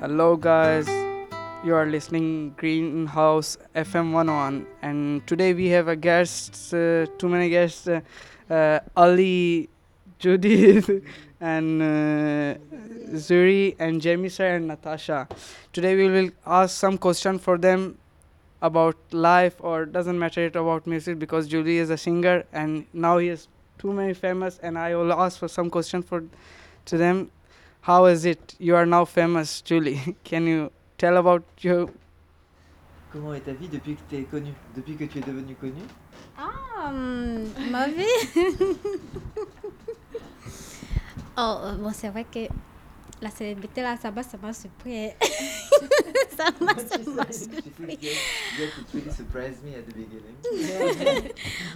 Hello, guys. You are listening Greenhouse FM 101, and today we have a guest. Uh, too many guests. Uh, uh, Ali, Judith, and uh, Zuri, and Jamie sir, and Natasha. Today we will ask some question for them about life, or doesn't matter it about music because Julie is a singer, and now he is too many famous, and I will ask for some question for to them. How is it? You are now famous, Julie. Can you tell about your Comment est ta vie depuis que tu es connu Depuis que tu es devenu connu Ah, hum, ma vie Oh, euh, bon, c'est vrai que la célébrité, là, ça m'a, ça m'a surpris. ça m'a, ça beginning.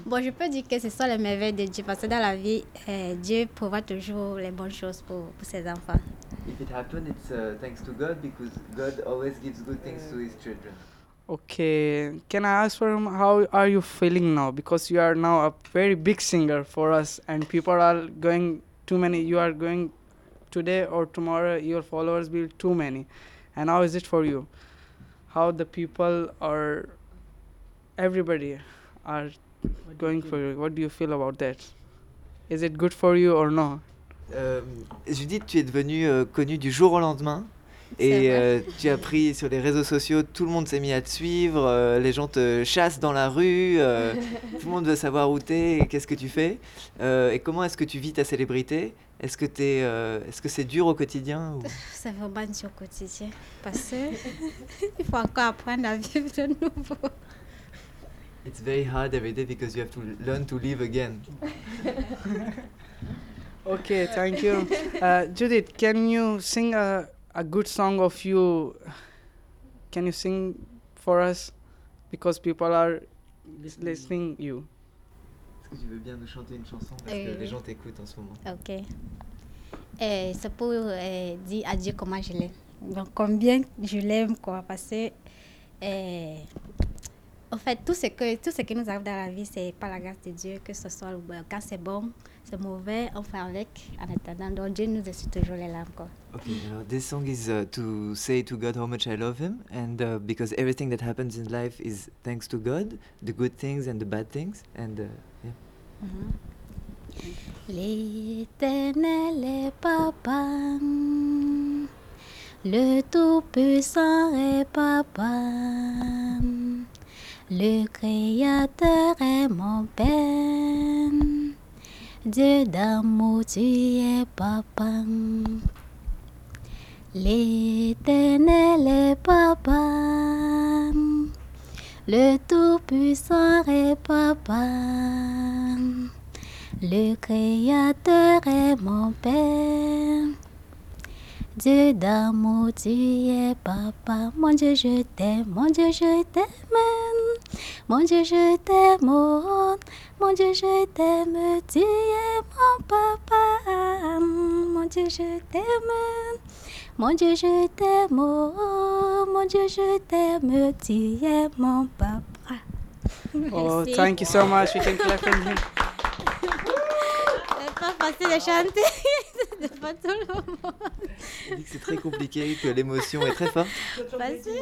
Bon, je peux dire que ce sont les merveilles de Dieu, parce que dans la vie, euh, Dieu prévoit toujours les bonnes choses pour, pour ses enfants. If it happened, it's uh, thanks to God because God always gives good things to His children. Okay, can I ask for him how are you feeling now? Because you are now a very big singer for us, and people are going too many. You are going today or tomorrow. Your followers will be too many, and how is it for you? How the people are, everybody are going for you? What do you feel about that? Is it good for you or no? Euh, Judith, tu es devenue euh, connue du jour au lendemain. Et euh, tu as pris sur les réseaux sociaux, tout le monde s'est mis à te suivre, euh, les gens te chassent dans la rue, euh, tout le monde veut savoir où tu es et qu'est-ce que tu fais. Euh, et comment est-ce que tu vis ta célébrité? Est-ce que t'es, euh, est-ce que c'est dur au quotidien ou- C'est vraiment dur au quotidien, parce que il faut encore apprendre à vivre de nouveau. It's very hard every day because you have to learn to live again. Okay, thank you. Uh, Judith, can you sing a, a good song of you? Can you sing for us? Because people are listening you. Que tu veux bien nous chanter une chanson Parce Euh, que les gens t'écoutent en ce moment. Ok. Et c'est pour euh, dire à Dieu comment je l'aime. Donc, combien je l'aime, quoi. Parce que, euh, en fait, tout ce, que, tout ce qui nous arrive dans la vie, c'est par la grâce de Dieu, que ce soit le- quand c'est bon, c'est mauvais, on fait avec en attendant. Donc, Dieu nous essuie toujours les larmes, quoi. Okay, alors this song is uh, to say to God how much I love Him, and uh, because everything that happens in life is thanks to God, the good things and the bad things, and uh. L'éternel est papa, le tout-puissant est papa, le créateur est mon père, Dieu d'amour tu es papa. L'éternel est papa, le tout-puissant est papa. Le Créateur est mon Père. Dieu d'amour, tu es papa. Mon Dieu, je t'aime. Mon Dieu, je t'aime. Mon Dieu, je t'aime. Mon Dieu, je t'aime. Tu es mon papa. Mon Dieu, je t'aime. Mon Dieu, je t'aime. Mon Dieu, je t'aime. Tu es mon papa. Oh, Merci. thank you so much. We can clap for him. C'est pas facile de chanter. C'est pas tout le monde. Il dit que c'est très compliqué, que l'émotion est très forte. Facile.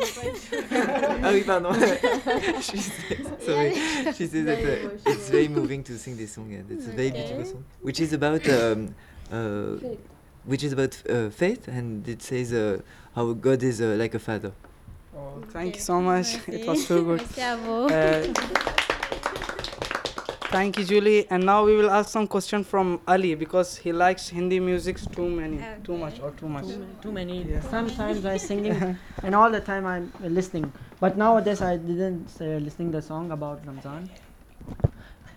ah oui, pardon. she says, sorry. She says that uh, it's very moving to sing this song, and it's a very beautiful song, which is about um, uh, which is about uh, faith, and it says uh, how God is uh, like a father. Oh, thank you so much. It was so good. Merci à vous. Uh, thank you, Julie. And now we will ask some question from Ali because he likes Hindi music too many, too much or too much. too, too many. Yeah. Sometimes I singing, and all the time I'm listening. But nowadays I didn't uh, listening the song about Ramzan.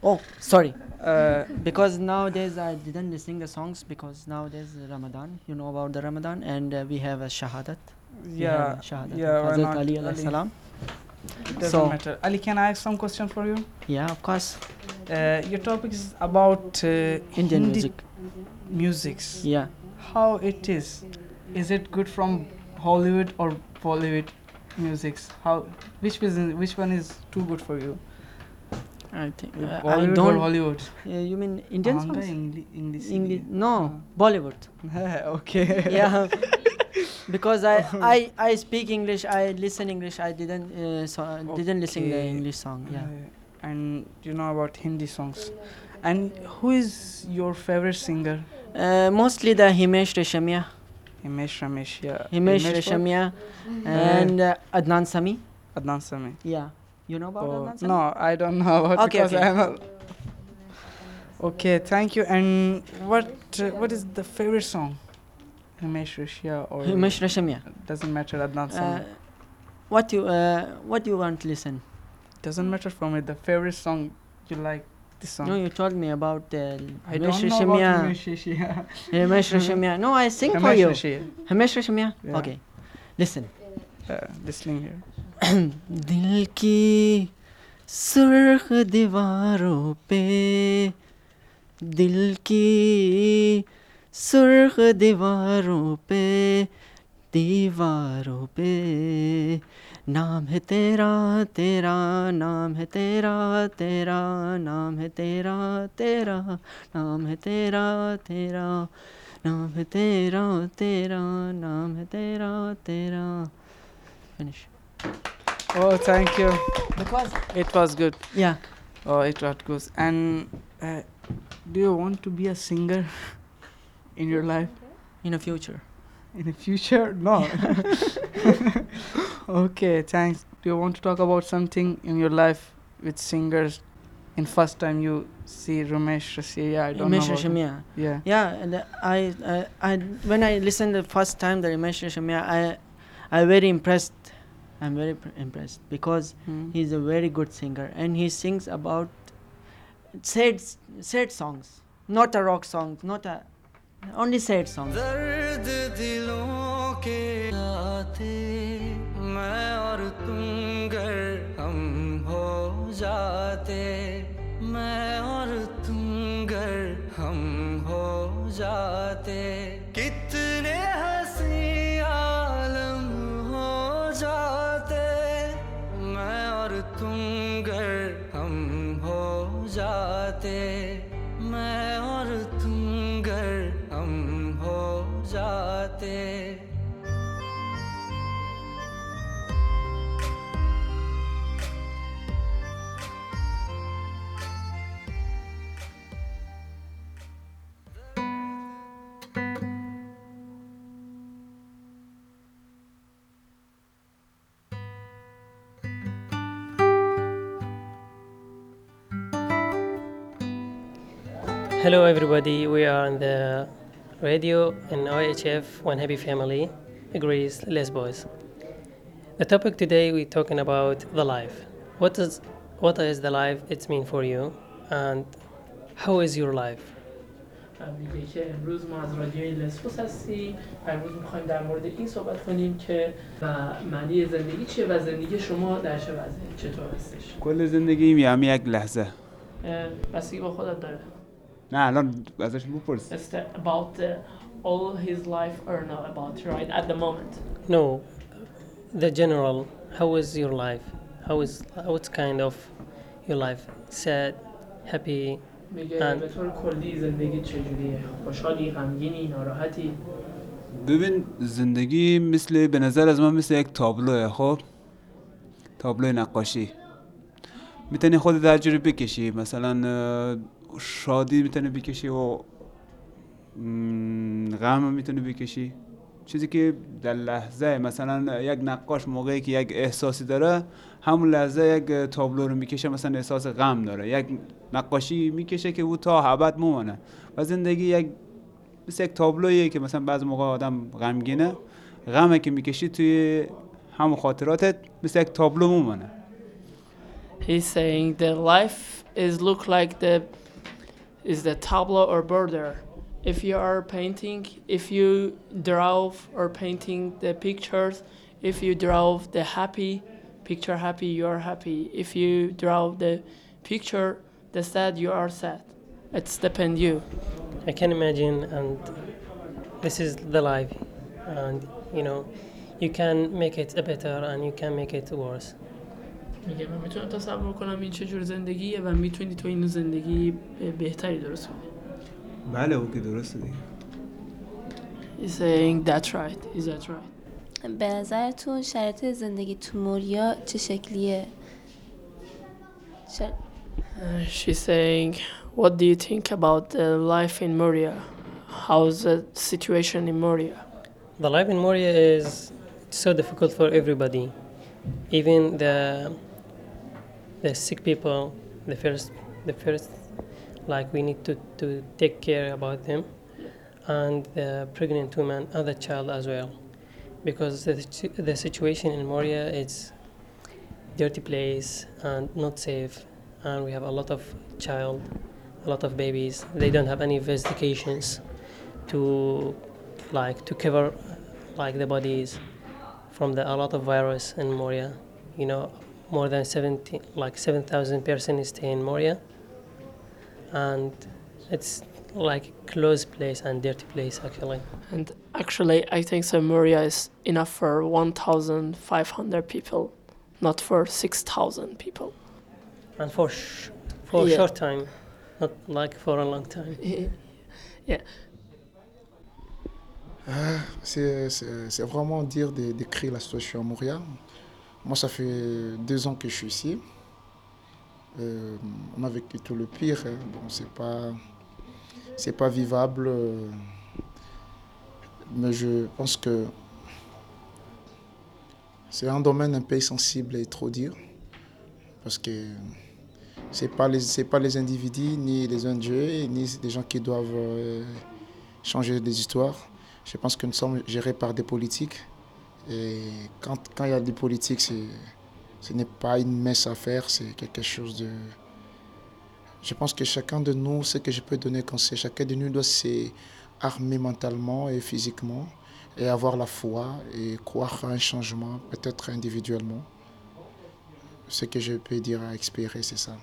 Oh, sorry. Uh, Because nowadays I didn't listen the songs because nowadays Ramadan. You know about the Ramadan, and uh, we have a shahadat. Yeah, shahadat. yeah, Hazrat? Ali Ali. salam. it doesn't So- matter. Ali, can I ask some question for you? Yeah, of course. Uh, your topic is about uh, Indian Hindi music. musics. Yeah. How it is? Is it good from Hollywood or Bollywood musics? How which is which one is too good for you? I think uh, I don't. Hollywood? Uh, you mean Indian songs? Engli- English. English? No, Bollywood. okay. yeah because I, I I speak English. I listen English. I didn't uh, so didn't listen the Okay. English song. Yeah. Uh, and you know about Hindi songs. And who is your favorite singer? Uh, mostly the Himesh Reshammiya, Himesh Ramesh. Yeah. Himesh what? Reshammiya, and uh, Adnan Sami. Adnan Sami. Yeah. You know about Oh, Adnan Sami? no, I don't know about Okay, because okay. I'm a Okay, thank you. And what uh, what is the favorite song? Himesh Rishia or Himesh Reshamia. doesn't matter Adnan Uh, Sami. what you uh, what you want to listen? doesn't matter for me. The favorite song you like this song. No, you told me about uh, I Himesh don't know about Reshamia. Himesh Rishia. Himesh Reshamia. No, I sing for Himesh you. Rishia. Himesh Reshamia. Yeah. Okay, listen. Uh, listening here. दिल की सुर्ख दीवारों पे दिल की सुर्ख दीवारों पे दीवारों पे नाम है तेरा तेरा नाम है तेरा तेरा नाम है तेरा तेरा नाम है तेरा तेरा नाम है तेरा तेरा नाम है तेरा तेरा finish Oh, thank you. because It was good. yeah Oh, it was good. And uh, do you want to be a singer in your life in the future in the future? No. okay, thanks. Do you want to talk about something in your life with singers? In first time you see Ramesh Rasia, I don't Ramesh know. him. Yeah. Yeah, and uh, I, I, I, when I listened the first time the Ramesh Reshammiya, I, I very impressed. I'm very pr- impressed because Hmm. he's a very good singer and he sings about sad, sad songs, not a rock song, not a, only sad songs. दर्द दिलों के आते मैं और तुम गर हम हो जाते Hello, everybody. We are in the radio in OHF One Happy Family, Greece, Lesbos. The topic today we're talking about the life. What is what is the life it's mean for you, and how is your life? میگه که امروز ما از رادیوی لسبوس هستیم و امروز میخوایم در مورد این صحبت کنیم که و معنی زندگی چیه و زندگی شما در چه وضعی چطور هستش کل زندگیم یه همه یک لحظه اه، بستگی با خودت داره نه الان ازش بپرس It's about uh, all his life or not about right at the moment No, the general. How is your life? How is what's kind of your life? Sad, happy. میگه به طور کلی زندگی چجوریه خوشحالی غمگینی ناراحتی ببین زندگی مثل به نظر از من مثل یک تابلوه خب تابلو نقاشی می‌تونی خودت هر جوری بکشی مثلا شادی می‌تونی بکشی و غم هم می‌تونی بکشی. چیزی که در لحظه مثلا یک نقاش موقعی که یک احساسی داره همون لحظه یک تابلو رو می‌کشه مثلا احساس غم داره. یک نقاشی می‌کشه که او تا ابد میمونه و زندگی یک مثل یک تابلویه که مثلا بعض موقع آدم غمگینه. غمه که می‌کشی توی همون خاطراتت مثل یک تابلو میمونه He's saying the life is look like the is the tableau or border. If you are painting, if you draw or painting the pictures, if you draw the happy picture happy, you are happy. If you draw the picture the sad, you are sad. It's depend you. I can imagine, and this is the life, and you know, you can make it better and you can make it worse. میگه من میتونم تصور کنم این چه جور زندگیه و میتونی تو این زندگی بهتری درست کنی. بله او که درسته دیگه He's saying that's right. Is that right? به نظرتون شرایط زندگی تو موریا چه شکلیه؟ شر... Uh, she's saying, What do you think about the life in Moria? How's the situation in Moria? The life in Moria is so difficult for everybody, even the the sick people. The first, the first, like we need to, to take care about them, and the pregnant woman and the child as well, because the the situation in Moria is dirty place and not safe, and we have a lot of child, a lot of babies. They don't have any investigations to like to cover like the bodies from the a lot of virus in Moria. You know, more than 70 like 7,000 persons stay in Moria, and it's like a closed place and dirty place actually. And actually, I think so Moria is enough for 1,500 people, not for 6,000 people. And for sh- for Yeah. a short time, not like for a long time. yeah. Ah, C'est c'est- c'est vraiment dire de décrire la situation à Montréal. Moi, ça fait deux ans que je suis ici. Euh, on a vécu tout le pire. hein. Bon, pas, pas vivable. Mais je pense que c'est un domaine un peu sensible et trop dire. Parce que c'est pas pas les individus, ni les ONG, ni les gens qui doivent euh, changer des histoires. Je pense que nous sommes gérés par des politiques. Et quand, il y a des politiques, ce n'est pas une mince affaire, c'est quelque chose de... Je pense que chacun de nous, ce que je peux donner conseil, chacun de nous doit s'armer mentalement et physiquement et avoir la foi et croire à un changement, peut-être individuellement. Ce que je peux dire à expirer, c'est ça.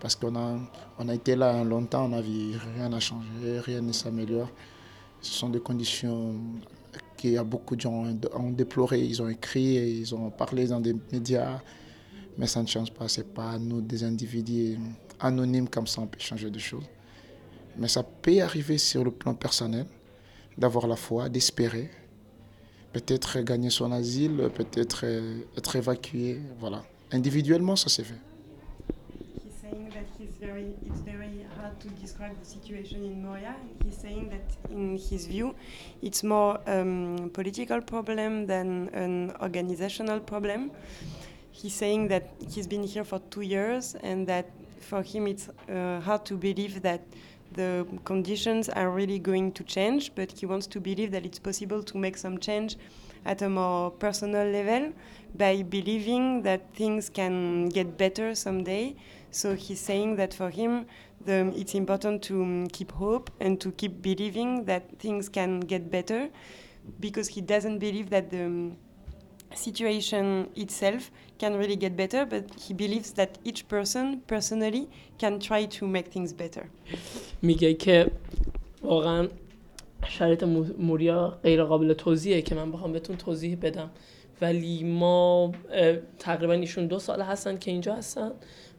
Parce qu'on a, on a été là longtemps, on a vu rien n'a changé, rien ne s'améliore. Ce sont des conditions qu'il y a beaucoup de gens ont déploré, ils ont écrit, ils ont parlé dans des médias, mais ça ne change pas. C'est pas nous, des individus anonymes comme ça, on peut changer de choses. Mais ça peut arriver sur le plan personnel, d'avoir la foi, d'espérer, peut-être gagner son asile, peut-être euh, être évacué, voilà. Individuellement, ça s'est fait. To describe the situation in Moria. He's saying that, in his view, it's more um, political problem than an organizational problem. He's saying that he's been here for two years and that for him it's uh, hard to believe that the conditions are really going to change, but he wants to believe that it's possible to make some change at a more personal level by believing that things can get better someday. So he's saying that for him, the, it's important to um, keep hope and to keep believing that things can get better because he doesn't believe that the um, situation itself can really get better, but he believes that each person personally can try to make things better. میگه که واقعا شرایط مو- موریا غیر قابل توضیحه که من بخوام بهتون توضیح بدم. ولی ما تقریبا ایشون دو سال هستن که اینجا هستن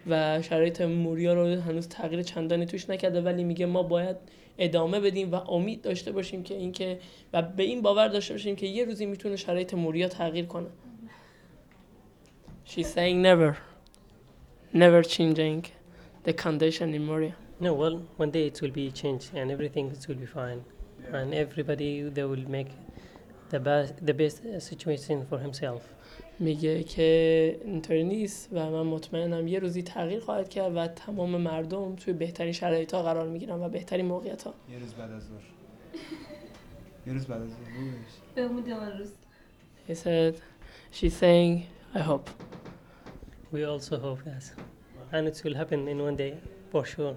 و شرایط موریا رو هنوز تغییر چندانی توش نکرده ولی میگه ما باید ادامه بدیم و امید داشته باشیم که اینکه و به این باور داشته باشیم که یه روزی می‌تونه شرایط موریا تغییر کنه. She's saying never. Never changing the condition in Moria. No, well, one day it will be changed and everything will be fine, and everybody they will make the best the best uh, situation for himself. میگه که اینطوری نیست و من مطمئنم یه روزی تغییر خواهد کرد و تمام مردم توی بهترین شرایط ها قرار میگیرن و بهترین موقعیت ها یه روز بعد از ظهر یه روز بعد از ظهر بگوش. به امید آن روز He said she's saying I hope We also hope that, and it will happen in one day for sure.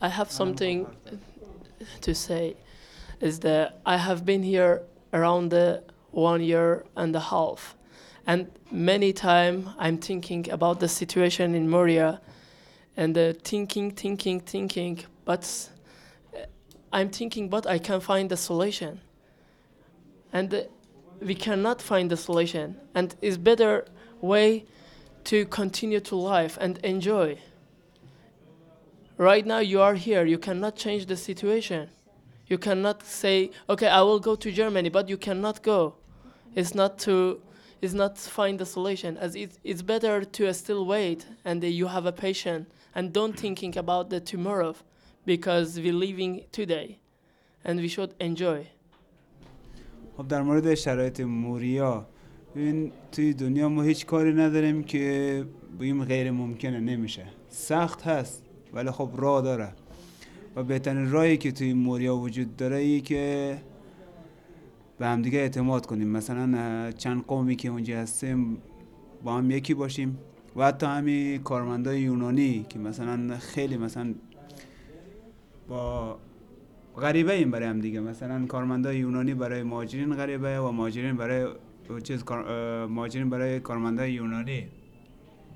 I have something to say is that I have been here around the one year and a half. And many time I'm thinking about the situation in Moria and uh, thinking thinking thinking but uh, I'm thinking but I can find the solution. And uh, we cannot find the solution. And it's better way to continue to life and enjoy right now you are here you cannot change the situation you cannot say okay i will go to germany but you cannot go It's not to is not to find the solution as it, it's better to still wait and you have a patient and don't thinking about the tomorrow because we're living today and we should enjoy خب در مورد شرایط موریا ببین توی دنیا ما هیچ کاری نداریم که بگیم غیر ممکنه نمیشه سخت هست ولی خب راه داره. و بهترین راهی که توی موریا وجود داره ای که به همدیگه اعتماد کنیم. مثلا چند قومی که اونجا هستیم با هم یکی باشیم. و حتی همین کارمندای یونانی که مثلا خیلی مثلا با غریبه ایم برای هم دیگه مثلا کارمندای یونانی برای مهاجرین غریبه و مهاجرین برای چیز مهاجرین برای کارمندای یونانی.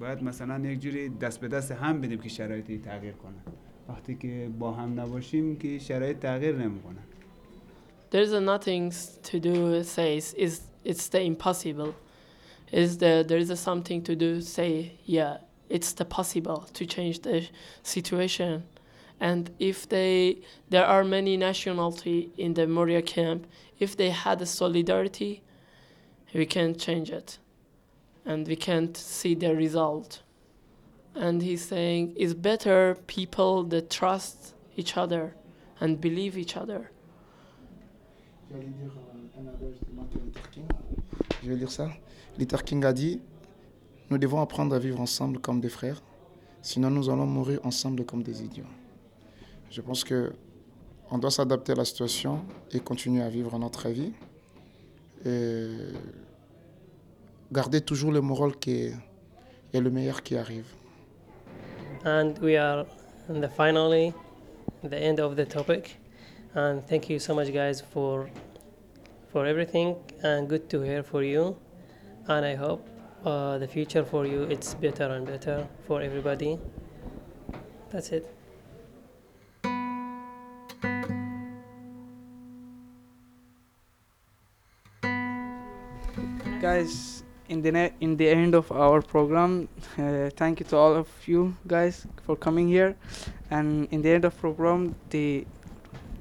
باید مثلا یک جوری دست به دست هم بدیم که شرایطی تغییر کنه وقتی که با هم نباشیم که شرایط تغییر نمیکنه there's a nothing s- to do says is it's the impossible is the there is a something to do say yeah it's the possible to change the situation and if they there are many nationality in the moria camp if they had a solidarity we can change it And we can't see the result and he's saying it's better people that trust each other and believe each other Je vais lire ça. Luther King a dit Nous devons apprendre à vivre ensemble comme des frères, sinon nous allons mourir ensemble comme des idiots. Je pense que on doit s'adapter à la situation et continuer à vivre notre vie. Et garder toujours le moral qui est, le meilleur qui arrive. And we are in the finally the end of the topic. And thank you so much guys for for everything and good to hear for you. And I hope uh, the future for you it's better and better for everybody. That's it. guys in the ne- in the end of our program uh, thank you to all of you guys for coming here and in the end of program the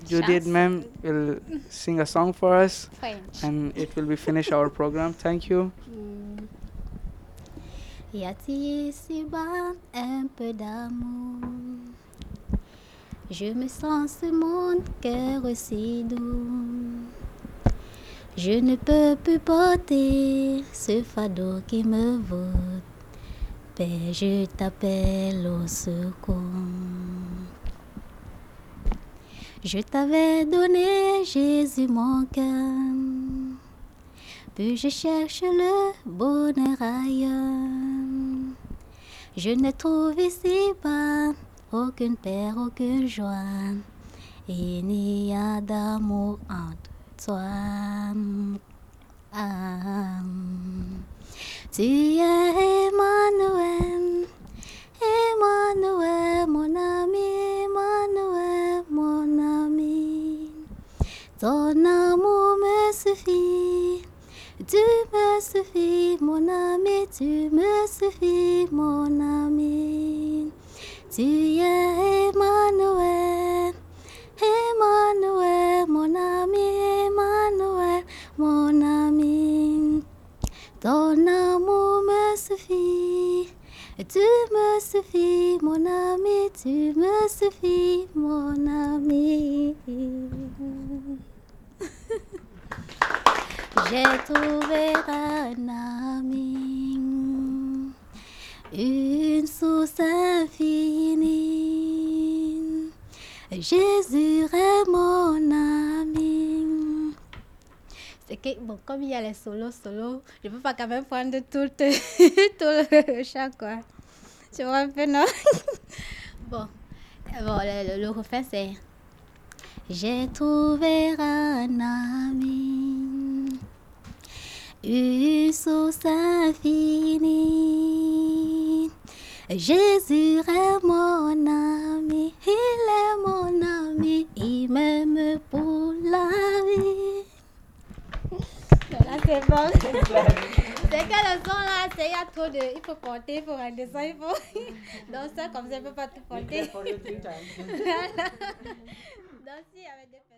Judith Chance. ma'am will sing a song for us French. and it will be finish our program thank you Hmm. Y a-t-il ici-bas un peu d'amour Je me sens ce monde cœur si doux. Je ne peux plus porter ce fardeau qui me voûte. Père, je t'appelle au secours. Je t'avais donné, Jésus, mon cœur. Puis je cherche le bonheur ailleurs? Je ne trouve ici pas aucune paix, aucune joie. Il n'y a d'amour entre toi. Tu es Emmanuel, Emmanuel, mon ami, Emmanuel, mon ami. Ton amour me suffit, tu me suffis, mon ami, tu me suffis, mon ami. Tu es Emmanuel, Emmanuel, mon ami, Emmanuel, mon ami. Ton amour me suffit, tu me suffis, mon ami, tu me suffis, mon ami. J'ai trouvé un ami, une source infinie. Jésus est mon ami. C'est que, bon, comme il y a les solos, solos, je peux pas quand même prendre tout, tout le chant, quoi. Tu vois un peu, non? bon, bon le, le, c'est J'ai trouvé un ami, une source infinie. Jésus est mon ami, il est mon ami, il m'aime pour la vie. Là, c'est bon. C'est que le son là, c'est il y a trop de. Il faut porter, il faut rendre ça, il faut. Donc, ça, comme ça, il ne peut pas tout porter. Voilà. Donc, si, avec des.